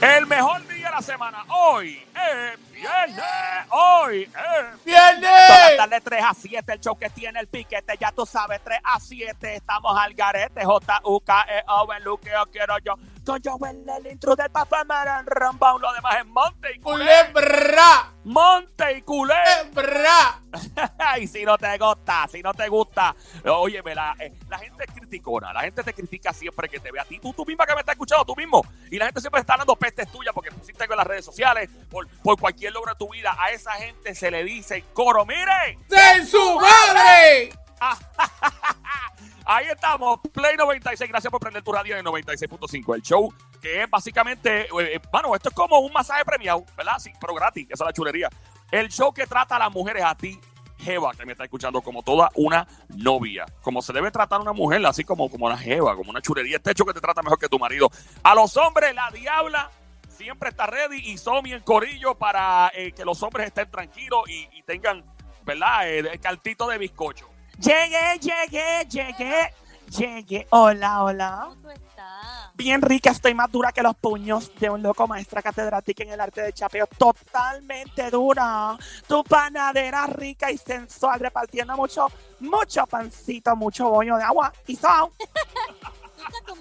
El mejor día de la semana. Hoy es viernes. Hoy es Todas las ¡Viernes! tardes 3 a 7, el show que tiene el piquete, ya tú sabes, 3 a 7, estamos al garete, J-U-K-E-O, el luqueo quiero yo. Con Joel, el intro del papá Maran Rambón, lo demás es Monte y. ¡Culebra! Monte y. ¡Culebra! y si no te gusta, si no te gusta, oye, la, eh, la gente es criticona, la gente te critica siempre que te ve a ti, tú, tú misma que me estás escuchando, tú mismo, y la gente siempre está dando pestes tuyas porque pusiste en las redes sociales, por, por cualquier logro de tu vida, a esa gente se le dice coro, mire, ¡De su madre! ahí estamos, Play 96, gracias por prender tu radio en el 96.5, el show que es básicamente, eh, eh, bueno, esto es como un masaje premiado, ¿verdad? Sí, pero gratis, esa es la chulería. El show que trata a las mujeres a ti, Jeva, que me está escuchando, como toda una novia. Como se debe tratar a una mujer, así como, como una Jeva, como una chulería. Este show que te trata mejor que tu marido. A los hombres, la diabla siempre está ready y Somi en corillo para eh, que los hombres estén tranquilos y, tengan, ¿verdad? El cartito de bizcocho. Llegué, llegué, llegué, llegué. Hola, hola. ¿Cómo tú estás? Bien rica, estoy más dura que los puños de un loco maestra catedrática en el arte de chapeo. Totalmente dura. Tu panadera rica y sensual, repartiendo mucho, mucho pancito, mucho bollo de agua y sal.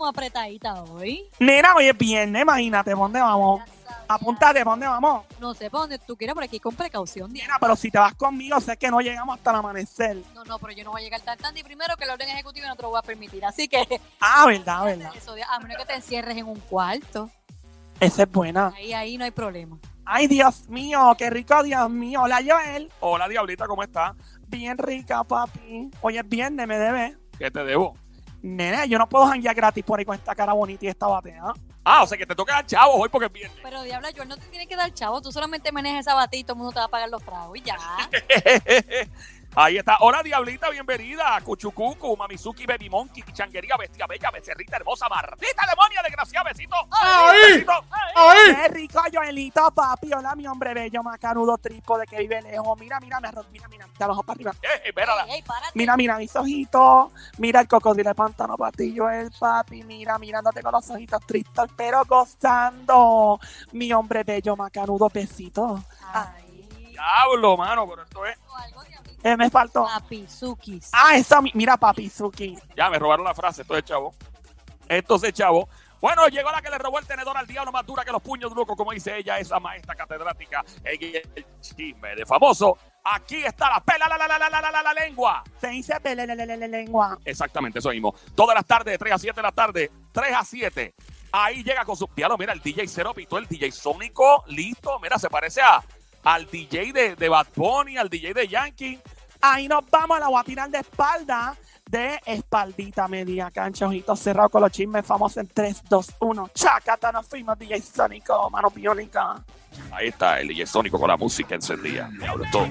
Como apretadita hoy. Nena, hoy es viernes, imagínate, ¿por dónde vamos? Apúntate, ¿por dónde vamos? No sé para dónde tú quieras, por aquí con precaución. Diana. Nena, pero si te vas conmigo, sé que no llegamos hasta el amanecer. No, no, pero yo no voy a llegar tan tarde. Y primero que el orden ejecutivo no te lo voy a permitir. Así que, Ah, verdad, verdad. eso, a menos que te encierres en un cuarto. Esa es buena. Ahí, ahí no hay problema. Ay, Dios mío, qué rico, Dios mío. Hola, Joel. Hola, Diablita, ¿cómo estás? Bien rica, papi. Hoy es viernes, me debe. ¿Qué te debo? Nene, yo no puedo janguear gratis por ahí con esta cara bonita y esta batea. Ah, o sea que te toca dar chavos hoy porque es viernes. Pero Diabla, yo no te tiene que dar chavo. Tú solamente manejas esa batita y todo el mundo te va a pagar los tragos y ya. Ahí está. Hola, Diablita, bienvenida. Cuchucucu, Mamizuki, Baby Monkey, Changuería, Bestia Bella, Becerrita Hermosa, Martita Demonia, desgraciada, besito. ¡Ahí! Besito. ¡Ahí! Qué rico, Joelito, papi. Hola, mi hombre bello, macanudo, tripo de que vive lejos. Mira, mira, me arro- mira, mira, de abajo para arriba. Eh, mírala. Ey, ey, párate. Mira, mira mis ojitos. Mira el cocodrilo de pantano para ti, Joel, papi. Mira, mirándote con los ojitos tristes, pero gozando. Mi hombre bello, macanudo, besito. Ay. Diablo, mano, pero esto es. O algo, Diablita. Eh, me faltó. Papizukis. Ah, esa, mira, papizuki. Ya me robaron la frase, esto es chavo. Esto es chavo. Bueno, llegó la que le robó el tenedor al diablo más dura que los puños de loco, como dice ella, esa maestra catedrática el chisme de famoso. Aquí está la pela la, la, la, la, la, la, lengua. Se dice pela la, la, la, la, lengua. Exactamente, eso mismo. Todas las tardes, de 3 a 7 de la tarde, 3 a 7. Ahí llega con su diablo, mira, el DJ Cero Pitó, el DJ Sónico, listo, mira, se parece a, al DJ de, de Bad Bunny, al DJ de Yankee. Ahí nos vamos, la voy a tirar de espalda de espaldita media cancha, ojitos cerrados con los chismes famosos en 3, 2, 1. Chacata, nos fuimos, DJ Sónico, mano biónica. Ahí está el DJ Sónico con la música encendida. Diablo, todo.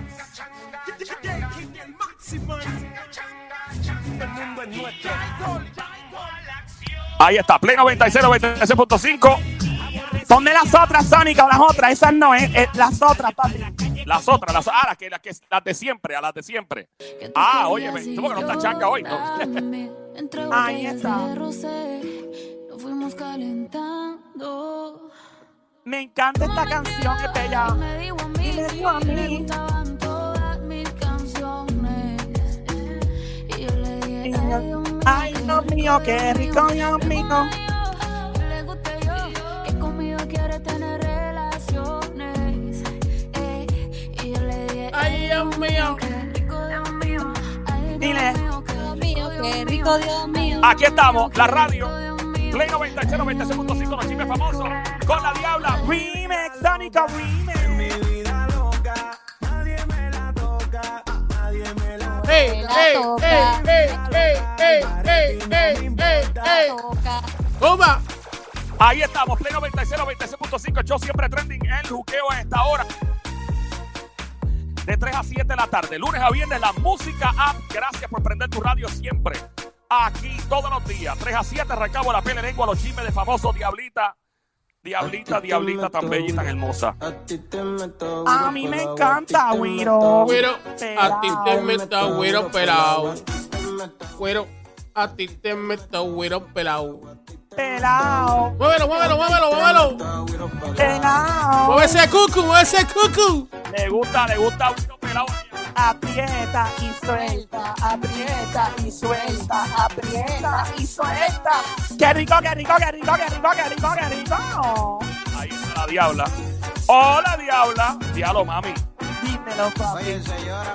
Ahí está, Play 96, 96.5. ¿Dónde las otras, Sónica? O las otras, esas no, es las otras, papi. Las otras, las, ah, las, que, las, que, las de siempre, a las de siempre. Ah, oye, ¿tú porque no está changa hoy? No. Ahí está. Nos fuimos calentando. Me encanta esta canción, es bella. Y me dijo a le mí. gustaban todas mis canciones. Y yo le dije, Y ay, Dios mío, qué rico, Dios mío. Le guste yo, que conmigo quiere tener Dios mío! Dile. qué rico, Dios mío. Aquí estamos, la radio. Play 96, 96.5, los chismes famosos. Con la diabla. Remix, Sónica Remix. ¡Ey, Me la ey, toca. ey, ey, ey, ey, ey, ey, ey, ey! Toca. ¡Toma! Ahí estamos, Play 96, 96.5. Yo siempre trending el juqueo a esta hora. De 3 a 7 de la tarde, lunes a viernes, la música app. Gracias por prender tu radio siempre. Aquí todos los días, 3 a 7, recabo la pele lengua, los chismes de famoso Diablita. Diablita, Diablita, tan bella y tan hermosa. A mí me encanta, Wiro. Güero, a ti te meto güero pelado. Güero, A ti te meto güiro pelado. Pelao, Muévelo, muévelo, muévelo, muévelo. pelao. Mueve ese cucu, mueve ese cucu. Le gusta, le gusta un pelado. Aprieta y suelta, aprieta y suelta, aprieta y suelta. ¡Qué rico, qué rico, qué rico, qué rico, qué rico, qué rico! Ahí está la diabla. Hola, diabla. Diablo, mami. Dímelo, papi.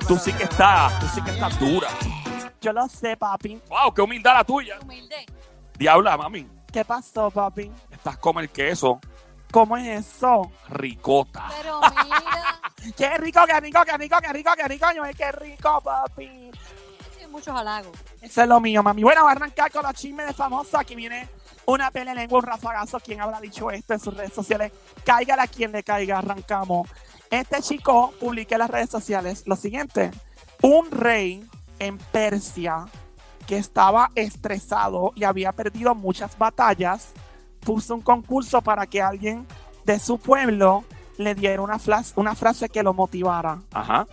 Tú sí que estás, tú sí que estás dura. Yo lo sé, papi. Wow, qué humildad la tuya. Humilde. Diabla, mami. ¿Qué pasó, papi? Estás como el queso. ¿Cómo es eso? Ricota. Pero mira, ¡Qué rico, qué rico, qué rico, qué rico, qué rico! Yo, ¡Qué rico, papi! sí, muchos halagos. Eso es lo mío, mami. Bueno, voy a arrancar con los chismes de famosa. Aquí viene una pelea lengua, un rafagazo. ¿Quién habrá dicho esto en sus redes sociales? Cáigale a quien le caiga, arrancamos. Este chico publica en las redes sociales lo siguiente. Un rey en Persia que estaba estresado y había perdido muchas batallas, puso un concurso para que alguien de su pueblo le diera una, flas- una frase que lo motivara. Ajá.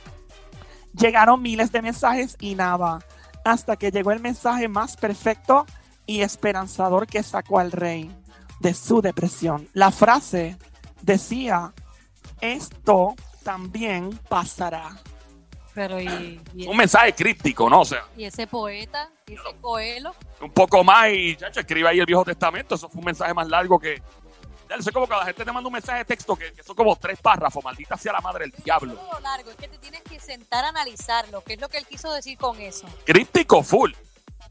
Llegaron miles de mensajes y nada, hasta que llegó el mensaje más perfecto y esperanzador que sacó al rey de su depresión. La frase decía, esto también pasará. Pero y, y, Un mensaje críptico, ¿no? O sea, y ese poeta, y ese coelho, un poco más y, chacho, escribe ahí el Viejo Testamento. Eso fue un mensaje más largo que. Ya, es como que la gente te manda un mensaje de texto que, que son como tres párrafos. Maldita sea la madre del diablo. todo lo largo, es que te tienes que sentar a analizarlo, qué es lo que él quiso decir con eso. Críptico full.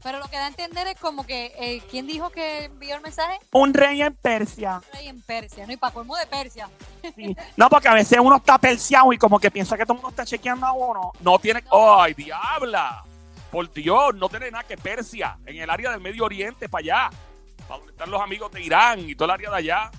Pero lo que da a entender es como que, eh, ¿quién dijo que envió el mensaje? Un rey en Persia. Rey en Persia, ¿no? Y para colmo de Persia. Sí. No, porque a veces uno está perseado y como que piensa que todo el mundo está chequeando a uno. No tiene. ¡Ay, diabla! Por Dios, no tiene nada que Persia. En el área del Medio Oriente, para allá. Para donde están los amigos de Irán y todo el área de allá.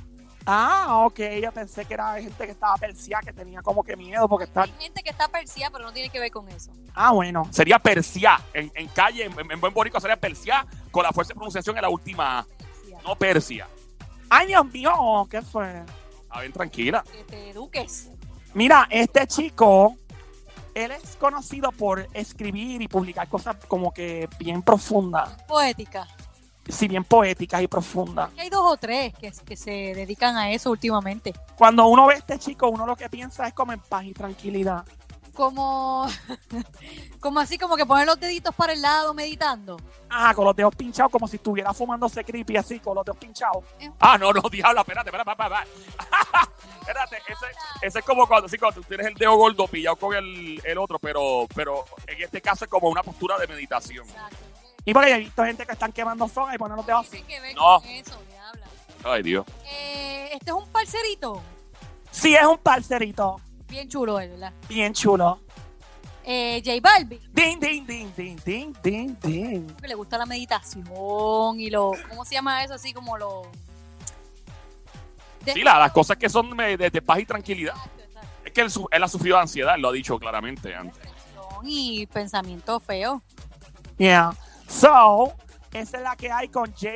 Ah, ok, yo pensé que era gente que estaba persia, que tenía como que miedo porque está... Hay gente que está Persia, pero no tiene que ver con eso. Ah, bueno. Sería Persia. En, en calle, en, en buen boricua sería Persia con la fuerza de pronunciación en la última. Persia. No Persia. Ay, Dios mío, ¿qué fue? A ver, tranquila. Que te eduques. Mira, este chico, él es conocido por escribir y publicar cosas como que bien profundas, Poética. Si bien poéticas y profundas. Hay dos o tres que, que se dedican a eso últimamente. Cuando uno ve a este chico, uno lo que piensa es como en paz y tranquilidad. Como, como así, como que poner los deditos para el lado meditando. Ah, con los dedos pinchados, como si estuviera fumándose creepy así, con los dedos pinchados. Ah, no, no, diabla, espérate, espérate, espérate. espérate. espérate, ese, ese es como cuando, sí, cuando tú tienes el dedo gordo pillado con el, el otro, pero, pero en este caso es como una postura de meditación. Exacto. Y porque he visto gente que están quemando soga y ponen los dedos así. Tiene que ver No. con eso, diabla. Ay, Dios. Eh, este es un parcerito. Sí, es un parcerito. Bien chulo él, ¿verdad? Bien chulo. Eh, J Balvin. Ding, ding, ding, ding, ding, ding, ding. que le gusta la meditación y lo, ¿cómo se llama eso? Así como lo... De- Sí, la- las cosas que son de, de- de paz y tranquilidad. Exacto, exacto. Es que él, su- él ha sufrido de ansiedad, lo ha dicho claramente antes. Depresión Y pensamiento feo. Yeah. So, esa es la que hay con J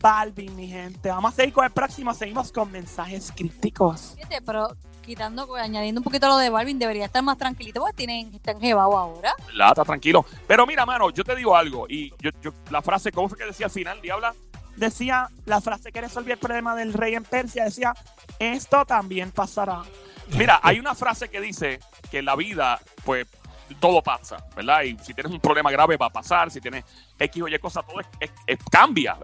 Balvin, mi gente. Vamos a seguir con el próximo. Seguimos con mensajes críticos. Fíjate, pero quitando, añadiendo un poquito lo de Balvin, debería estar más tranquilito porque tienen, están jebados ahora. La está tranquilo. Pero mira, mano, yo te digo algo. Y yo, yo- la frase, ¿cómo fue que decía al final, Diabla? Decía la frase que resolvió el problema del rey en Persia. Decía, esto también pasará. Mira, hay una frase que dice que la vida, pues, todo pasa, ¿verdad? Y si tienes un problema grave va a pasar, si tienes X o Y cosas, todo es- cambia.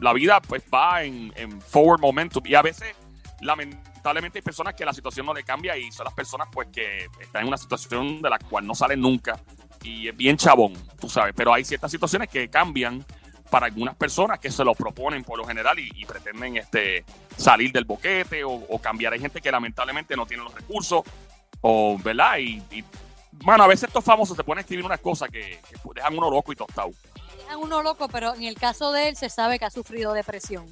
La vida, pues, va en, forward momentum. Y a veces, lamentablemente, hay personas que la situación no le cambia y son las personas, pues, que están en una situación de la cual no salen nunca. Y es bien chabón, tú sabes. Pero hay ciertas situaciones que cambian para algunas personas que se lo proponen por lo general y, pretenden este, salir del boquete o, cambiar. Hay gente que lamentablemente no tiene los recursos o, ¿verdad? Y, mano, a veces estos famosos se ponen a escribir unas cosas que, que dejan uno loco y tostado. Dejan uno loco, pero en el caso de él se sabe que ha sufrido depresión.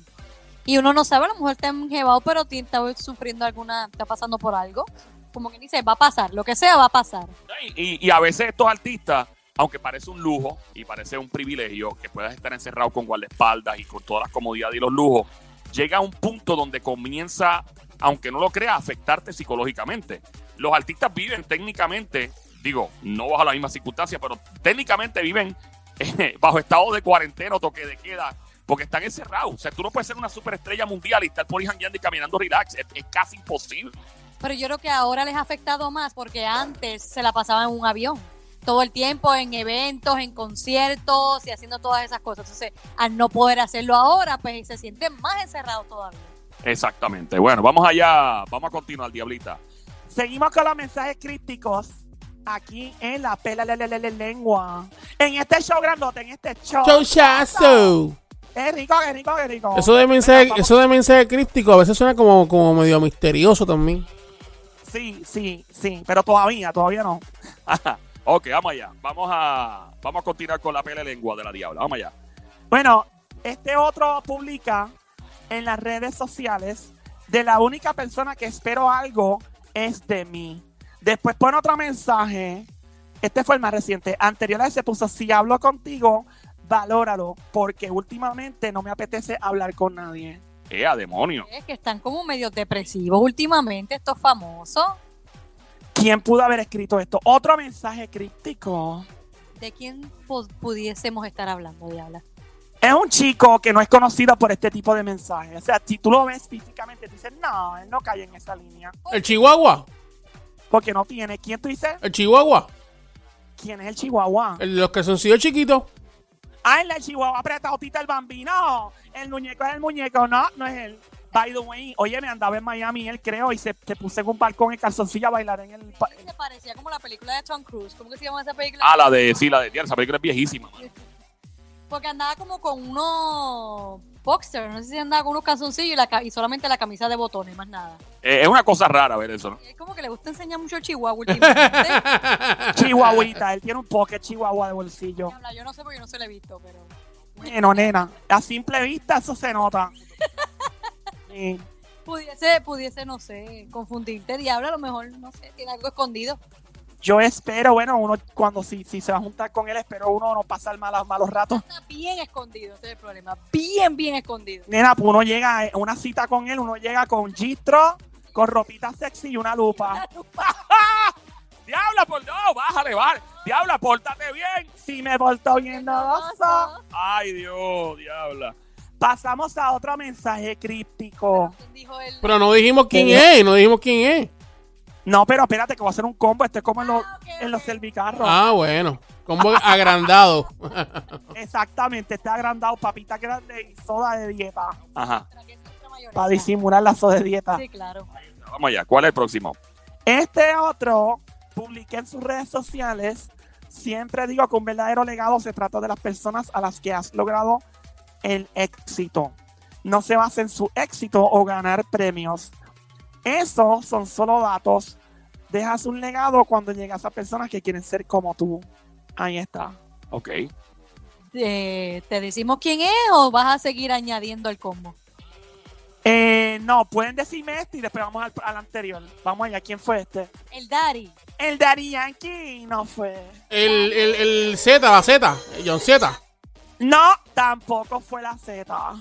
Y uno no sabe, a lo mejor está enjebado, pero está sufriendo alguna, está pasando por algo. Como que dice, va a pasar, lo que sea va a pasar. Y, y- y a veces estos artistas, aunque parece un lujo y parece un privilegio que puedas estar encerrado con guardaespaldas y con todas las comodidades y los lujos, llega a un punto donde comienza, aunque no lo creas, a afectarte psicológicamente. Los artistas viven técnicamente, digo, no bajo la misma circunstancia, pero técnicamente viven eh, bajo estado de cuarentena o toque de queda, porque están encerrados. O sea, tú no puedes ser una superestrella mundial y estar por ahí y caminando relax. Es, es casi imposible. Pero yo creo que ahora les ha afectado más porque antes se la pasaba en un avión. Todo el tiempo en eventos, en conciertos y haciendo todas esas cosas. Entonces, al no poder hacerlo ahora, pues se sienten más encerrados todavía. Exactamente. Bueno, vamos allá. Vamos a continuar, Diablita. Seguimos con los mensajes crípticos aquí en la pela le- le- le- le- lengua. En este show grandote, en este show. Showchazo. Qué rico, qué rico, qué rico. Eso de mensaje, Venga, vamos. eso de mensaje críptico a veces suena como, como medio misterioso también. Sí, sí, sí, pero todavía, todavía no. Ok, vamos allá. Vamos a, vamos a continuar con la pele lengua de la diabla. Vamos allá. Bueno, este otro publica en las redes sociales de la única persona que espero algo es de mí. Después pone otro mensaje. Este fue el más reciente. Anterior a ese puso, si hablo contigo, valóralo, porque últimamente no me apetece hablar con nadie. ¡Eh, a demonio! Es que están como medio depresivos últimamente estos famosos. ¿Quién pudo haber escrito esto? Otro mensaje críptico. ¿De quién pu- pudiésemos estar hablando, Diabla? Es un chico que no es conocido por este tipo de mensajes. O sea, si tú lo ves físicamente, tú dices, no, él no cae en esa línea. El Chihuahua. Porque no tiene. ¿Quién tú dices? El Chihuahua. ¿Quién es el chihuahua? El los calzoncillos chiquitos. Ah, el del chihuahua apretado, Tita el bambino. El muñeco es el muñeco. No, no es él. By the way, oye, me andaba en Miami, él creo, y se, se puso en un balcón en calzoncillo a bailar en el... pa- se parecía como la película de Tom Cruise. ¿Cómo que se llama esa película? Ah, la de, sí, la de, esa película es viejísima. mano. Porque andaba como con unos boxers, no sé si andaba con unos calzoncillos y, la ca- y solamente la camisa de botones, más nada. Eh, es una cosa rara ver eso, ¿no? Es como que le gusta enseñar mucho el chihuahua últimamente. Chihuahuita, él tiene un pocket chihuahua de bolsillo. Yo no sé porque yo no se lo he visto, pero... Bueno, nena, a simple vista eso se nota. Sí. Pudiese, pudiese, no sé, confundirte, diablo, a lo mejor, no sé, tiene algo escondido. Yo espero, bueno, uno cuando si, si se va a juntar con él, espero uno no pasar malos, malos ratos. Está bien escondido, ese es el problema. Bien, bien escondido. Nena, pues uno llega a una cita con él, uno llega con gistro, con ropita sexy y una lupa. ¡Diabla, por no! ¡Bájale, bájale! ¡Diabla, pórtate bien! Si me porto bien nodoso. ¡Ay, Dios, diabla! Pasamos a otro mensaje críptico. ¿Quién dijo el- Pero no dijimos quién ¿Qué? es, no dijimos quién es. No, pero espérate, que voy a hacer un combo. Este es como en los, Ah, en los servicarros. Ah, bueno. Como agrandado. Exactamente, está agrandado, papita grande y soda de dieta. Ajá. Para disimular la soda de dieta. Sí, claro. Vamos allá. ¿Cuál es el próximo? Este otro publiqué en sus redes sociales. Siempre digo que un verdadero legado se trata de las personas a las que has logrado el éxito. No se basa en su éxito o ganar premios. Esos son solo datos. Dejas un legado cuando llegas a personas que quieren ser como tú. Ahí está. Ok. Eh, ¿Te decimos quién es o vas a seguir añadiendo el combo? Eh, no, pueden decirme este y después vamos al, al anterior. Vamos allá. ¿Quién fue este? El Daddy. El Daddy Yankee no fue. El, el, el Z, la Z. el John Z. No, tampoco fue la Z.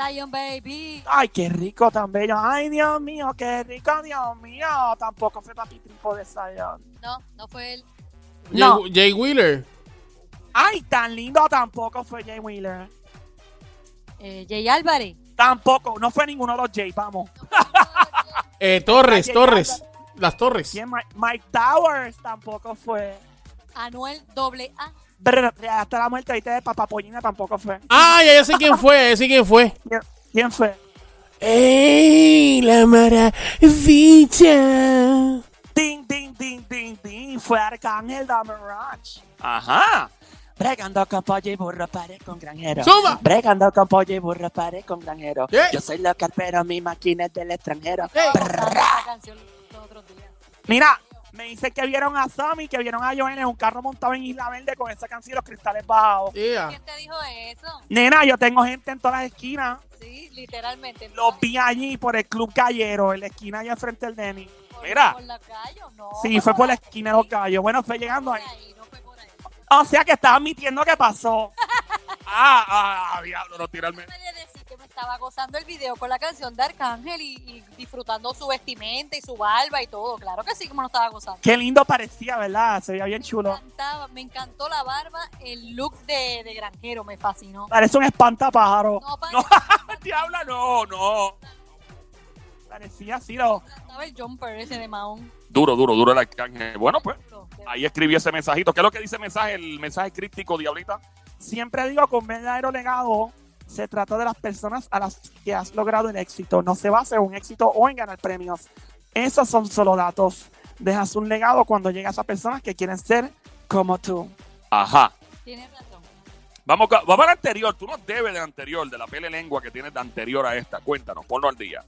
Zion Baby. Ay, qué rico tan bello. Ay, Dios mío, qué rico, Dios mío. Tampoco fue papi tripo de Zion. No, no fue él. No. Jay, Jay Wheeler. Ay, tan lindo tampoco fue Jay Wheeler. Eh, Jay Álvarez. Tampoco, no fue ninguno de los Jay, vamos. Eh, Torres, Torres. Las Torres. ¿Quién? Mike Towers tampoco fue. Anuel doble A. Brr, hasta la muerte ahorita de Papapollina tampoco fue. Ah, ya, sé quién fue, ya sé quién fue. ¿Quién, fue? ¡Ey! La maravilla. Ding, ding, ding, ding, ding. Fue Arcángel Damarach. Ajá. Bregando con pollo y burro, pare con granjero. Suma. Bregando con pollo y burro, pare con granjero. ¿Qué? Yo soy local, pero mi máquina es del extranjero. Días. Mira, me dicen que vieron a Sammy, que vieron a Joel en un carro montado en Isla Verde con esa canción y los cristales bajados. Yeah. ¿Quién te dijo eso? Nena, yo tengo gente en todas las esquinas. Sí, literalmente. Los vi allí por el Club Gallero, en la esquina allá enfrente del Denny. Mira. Por la calle, ¿o no. Sí, fue por la esquina de los gallos. Bueno, fue llegando ahí. ahí. No fue por ahí. O sea que estaba admitiendo que pasó. Ah, ah, diablo, no tirarme. Estaba gozando el video con la canción de Arcángel y, y disfrutando su vestimenta y su barba y todo. Claro que sí, como no estaba gozando. Qué lindo parecía, ¿verdad? Se veía bien Me chulo. encantaba, me encantó la barba, el look de, de granjero me fascinó. Parece un espantapájaro. No, pa- No, diabla, no, no. Parecía así, lo... me encantaba el jumper ese de Mahón. Duro, duro, duro el arcángel. Bueno, pues ahí escribí ese mensajito. ¿Qué es lo que dice el mensaje? El mensaje críptico, diablita. Siempre digo que un verdadero legado se trata de las personas a las que has logrado el éxito. No se basa en un éxito o en ganar premios. Esos son solo datos. Dejas un legado cuando llegas a personas que quieren ser como tú. Ajá. Tienes razón. Vamos, vamos al anterior. Tú nos debes del anterior, de la pele lengua que tienes de anterior a esta. Cuéntanos, ponlo al día.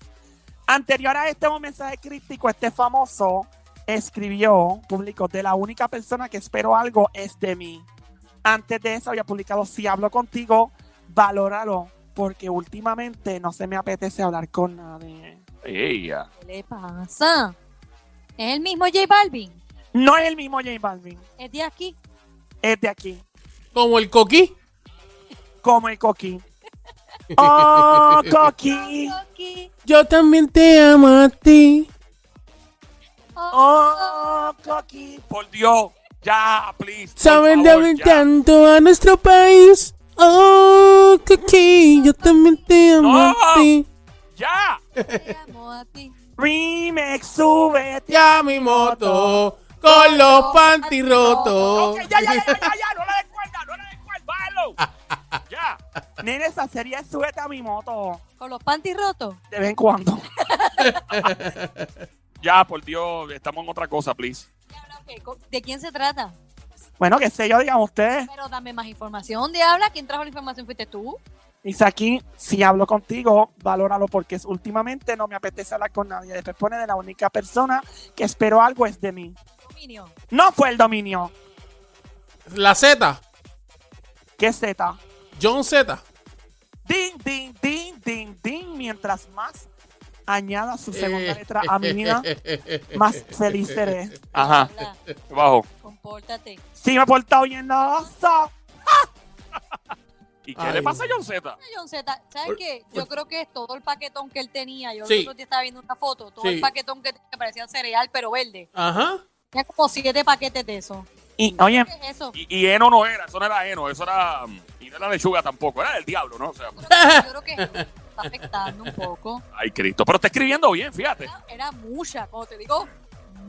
Anterior a este un mensaje crítico, este famoso escribió, publicó, de la única persona que espero algo es de mí. Antes de eso había publicado, si hablo contigo, valóralo, porque últimamente no se me apetece hablar con nadie. Ella. ¿Qué le pasa? ¿Es el mismo J Balvin? No es el mismo J Balvin, ¿Es de aquí? es de aquí, Como el coquí. como el Coqui. Oh, Coqui. Aquí. Yo también te amo a ti. Oh, Coqui. Por Dios. Ya, please. Saben de tanto a nuestro país. Oh, coquí. Yo también te amo No. a ti. Ya. Te amo a ti. Remix, súbete. Ya mi moto. Con los panty rotos. Ok, ya, ya, ya, ya, ya. No le des cuerda, no le des cuerda. Bájalo. Ya. Nene, esa serie es súbete a mi moto. ¿Con los panties rotos? De vez en cuando. Ya, por Dios. Estamos en otra cosa, please. ¿De quién se trata? Bueno, qué sé yo, digan ustedes. Pero dame más información, Diabla. ¿Quién trajo la información? ¿Fuiste tú? Dice aquí, si hablo contigo, valóralo porque últimamente no me apetece hablar con nadie. Después pone de la única persona que espero algo es de mí. Dominio. No fue el dominio. La Z. ¿Qué Z? John Z. Ding, ding, ding, ding, ding. Mientras más añada su segunda Eh. letra a mi vida, más feliz seré. Ajá. Bajo. compórtate. Si me he portado bien, no oso. ¿Y qué Ay. le pasa a John Z? John Z, ¿sabes qué? Yo creo que es todo el paquetón que él tenía. Yo Sí. día estaba viendo una foto. Todo Sí. el paquetón que tenía, que parecía cereal, pero verde. Ajá. Tenía como siete paquetes de eso. Y oye, ¿Qué es eso? Y, y Eno no era, eso no era Eno, eso era. Y no era lechuga tampoco, era del diablo, ¿no? O sea, Yo creo que está afectando un poco. ay, Cristo. Pero está escribiendo bien, fíjate. Era, era mucha, como te digo,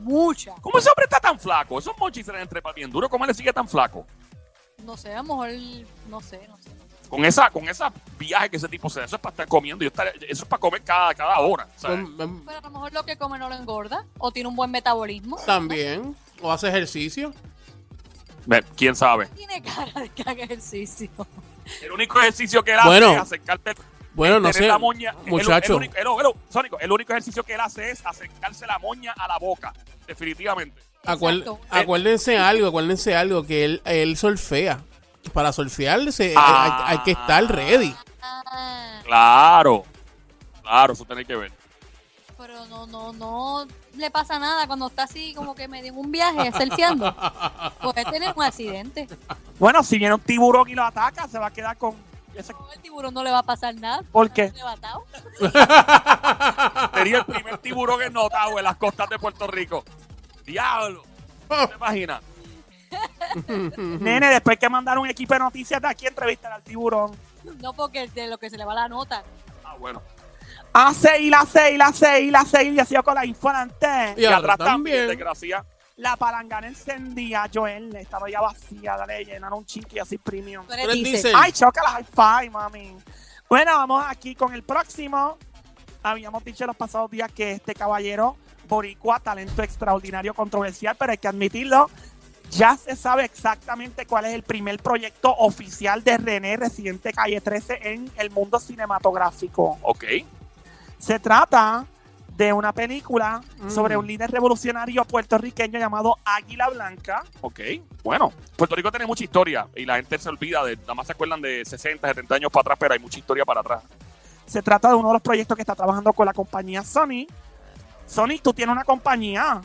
mucha. ¿Cómo ese hombre está tan flaco? Esos mochis se le entrepan bien duro. ¿Cómo él le sigue tan flaco? No sé, a lo mejor, no sé, no sé. Con esa, con esa viaje que ese tipo se da, eso es para estar comiendo. Yo estar- eso es para comer cada, cada hora. ¿sabes? Em, Pero a lo mejor lo que come no lo engorda o tiene un buen metabolismo. También. O hace ejercicio. ¿Quién sabe? Tiene cara de que haga ejercicio. El único ejercicio que él hace Bueno, es acercarte. Bueno, no sé. la moña. Muchacho. El, único, el- el- Sónico, el único ejercicio que él hace es acercarse la moña a la boca. Definitivamente. Acuer- Exacto. acuérdense algo, acuérdense algo, que él, él solfea. Para solfear se- Ah. hay, hay que estar ready. Claro. Claro, eso tiene que ver. pero no, no, no le pasa nada cuando está así como que medio en un viaje, surfeando. Puede tener un accidente. bueno, si viene un tiburón y lo ataca, se va a quedar con No, el tiburón no le va a pasar nada. ¿Por qué? Sería el primer tiburón ennotado en las costas de Puerto Rico. Diablo. ¿Te imaginas? Nene, después que mandar un equipo de noticias de aquí entrevistar al tiburón. No porque de lo que se le va la nota. Ah, bueno. A seis, la seis, la seis, la seis, y así con la infanante. Y Y atrás atrás también, también. desgracia. La palangana encendía, Joel, estaba ya vacía, dale, llenar un chinqui así premium. Tú eres diésel. Ay, choca la high five, mami. Bueno, vamos aquí con el próximo. Habíamos dicho en los pasados días que este caballero, Boricua, talento extraordinario, controversial, pero hay que admitirlo. Ya se sabe exactamente cuál es el primer proyecto oficial de René Residente Calle 13 en el mundo cinematográfico. Ok. Se trata de una película Mm. sobre un líder revolucionario puertorriqueño llamado Águila Blanca. Ok. Bueno, Puerto Rico tiene mucha historia y la gente se olvida de, nada más se acuerdan de 60, 70 años para atrás, pero hay mucha historia para atrás. Se trata de uno de los proyectos que está trabajando con la compañía Sony. Sony, tú tienes una compañía.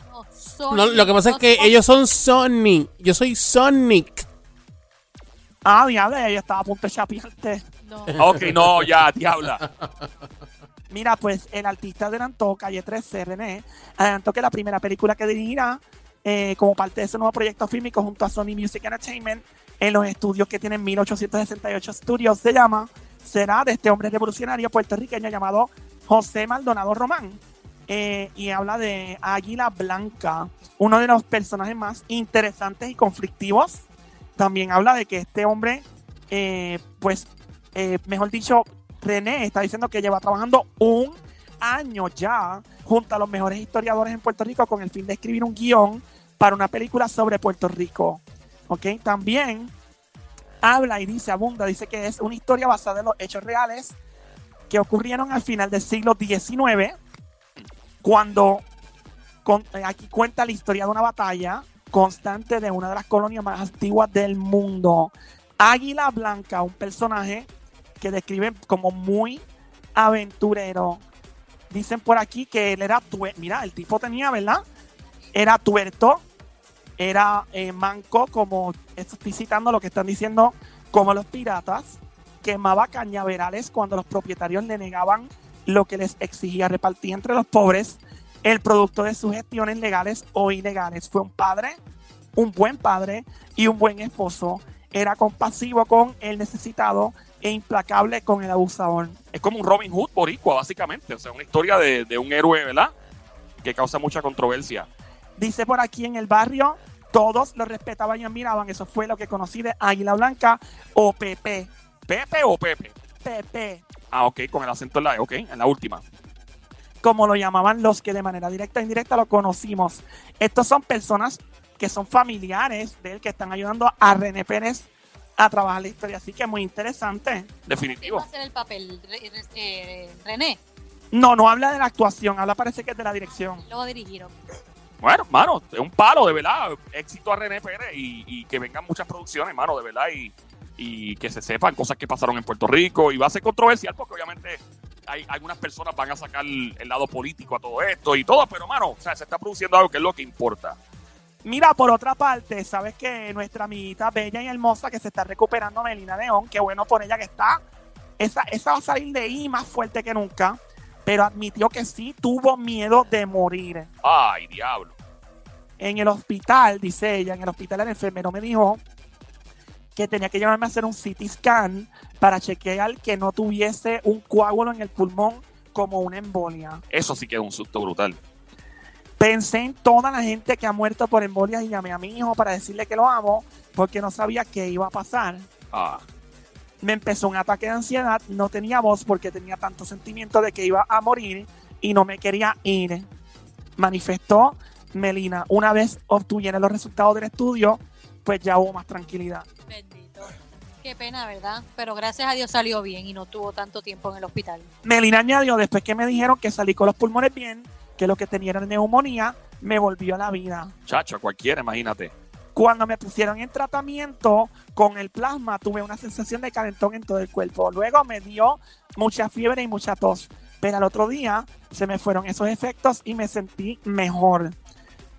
No, No, lo que pasa es que ellos son Sonic. Yo soy Sonic. Ah, diablo, yo estaba a punto de chapearte. No. Ok, no, ya, diabla. Mira, pues el artista adelantó, Calle 13, René, adelantó que la primera película que dirigirá eh, como parte de ese nuevo proyecto fílmico junto a Sony Music Entertainment en los estudios que tienen 1868 estudios, se llama, será de este hombre revolucionario puertorriqueño llamado José Maldonado Román. Eh, y habla de Águila Blanca, uno de los personajes más interesantes y conflictivos. También habla de que este hombre, eh, pues, mejor dicho, René está diciendo que lleva trabajando un año ya junto a los mejores historiadores en Puerto Rico con el fin de escribir un guion para una película sobre Puerto Rico. ¿Ok? También habla y dice, abunda, dice que es una historia basada en los hechos reales que ocurrieron al final del siglo XIX, cuando eh, aquí cuenta la historia de una batalla constante de una de las colonias más antiguas del mundo. Águila Blanca, un personaje que describen como muy aventurero. Dicen por aquí que él era. Mira, el tipo tenía, ¿verdad? Era tuerto, era eh, manco, como esto estoy citando lo que están diciendo, como los piratas. Quemaba cañaverales cuando los propietarios le negaban lo que les exigía. Repartía entre los pobres el producto de sus gestiones legales o ilegales. Fue un padre, un buen padre y un buen esposo. Era compasivo con el necesitado e implacable con el abusador. Es como un Robin Hood boricua, básicamente. O sea, una historia de, de un héroe, ¿verdad? Que causa mucha controversia. Dice por aquí en el barrio, todos lo respetaban y admiraban. Eso fue lo que conocí de Águila Blanca o Pepe. ¿Pepe o Pepe? Pepe, Ah, ok, con el acento en la E, ok, en la última. como lo llamaban los que de manera directa e indirecta lo conocimos. Estos son personas que son familiares de él, que están ayudando a René Pérez a trabajar la historia. Así que muy interesante. ¿Quién va Definitivo. a hacer el papel? Re- re- eh, René, No, no habla de la actuación, habla parece que es de la dirección. lo va a dirigir. ok. Bueno, mano, es un palo, de verdad. Éxito a René Pérez y, y que vengan muchas producciones, mano, de verdad. Y, y que se sepan cosas que pasaron en Puerto Rico. Y va a ser controversial porque obviamente hay algunas personas van a sacar el lado político a todo esto y todo. Pero, mano, o sea, se está produciendo algo que es lo que importa. Mira, por otra parte, sabes que nuestra amiguita bella y hermosa que se está recuperando, Melina León, qué bueno por ella que está. Esa, esa va a salir de ahí más fuerte que nunca, pero admitió que sí tuvo miedo de morir. Ay, diablo. En el hospital, dice ella, en el hospital el enfermero me dijo que tenía que llevarme a hacer un CT scan para chequear que no tuviese un coágulo en el pulmón como una embolia. Eso sí que es un susto brutal. Pensé en toda la gente que ha muerto por embolias y llamé a mi hijo para decirle que lo amo porque no sabía qué iba a pasar. Ah, Me empezó un ataque de ansiedad, no tenía voz porque tenía tanto sentimiento de que iba a morir y no me quería ir. Manifestó Melina. Una vez obtuvieron los resultados del estudio, pues ya hubo más tranquilidad. Bendito. Qué pena, ¿verdad? Pero gracias a Dios salió bien y no tuvo tanto tiempo en el hospital. Melina añadió, después que me dijeron que salí con los pulmones bien, que lo que tenía era neumonía, me volvió a la vida. chacho, cualquiera, imagínate. Cuando me pusieron en tratamiento con el plasma, tuve una sensación de calentón en todo el cuerpo. Luego me dio mucha fiebre y mucha tos. Pero al otro día se me fueron esos efectos y me sentí mejor.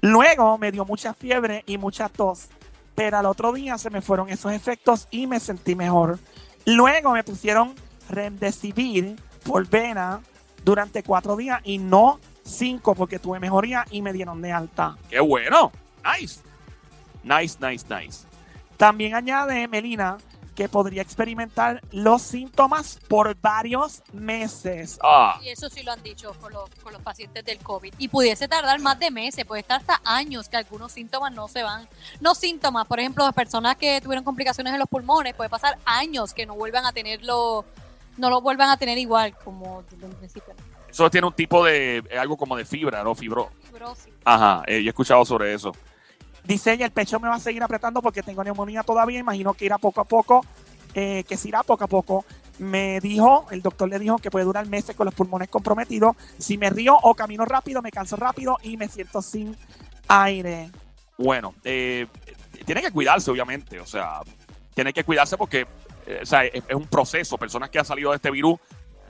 Luego me dio mucha fiebre y mucha tos. Pero al otro día se me fueron esos efectos y me sentí mejor. Luego me pusieron Remdesivir por vena durante cuatro días y no cinco porque tuve mejoría y me dieron de alta. Qué bueno. Nice. Nice, nice, nice. También añade Melina que podría experimentar los síntomas por varios meses. Ah, Y eso sí lo han dicho con los, con los pacientes del COVID. Y pudiese tardar más de meses, puede estar hasta años que algunos síntomas no se van. No síntomas, por ejemplo, las personas que tuvieron complicaciones en los pulmones, puede pasar años que no vuelvan a tenerlo, no lo vuelvan a tener igual como desde un principio. Eso tiene un tipo de, eh, algo como de fibra, ¿no? Fibro. Fibrosis. Ajá, eh, yo he escuchado sobre eso. Dice ella, el pecho me va a seguir apretando porque tengo neumonía todavía. Imagino que irá poco a poco, eh, que se irá poco a poco. Me dijo, el doctor le dijo que puede durar meses con los pulmones comprometidos. Si me río o camino rápido, me canso rápido y me siento sin aire. Bueno, eh, tiene que cuidarse, obviamente. O sea, tiene que cuidarse porque eh, o sea, es, es un proceso. Personas que han salido de este virus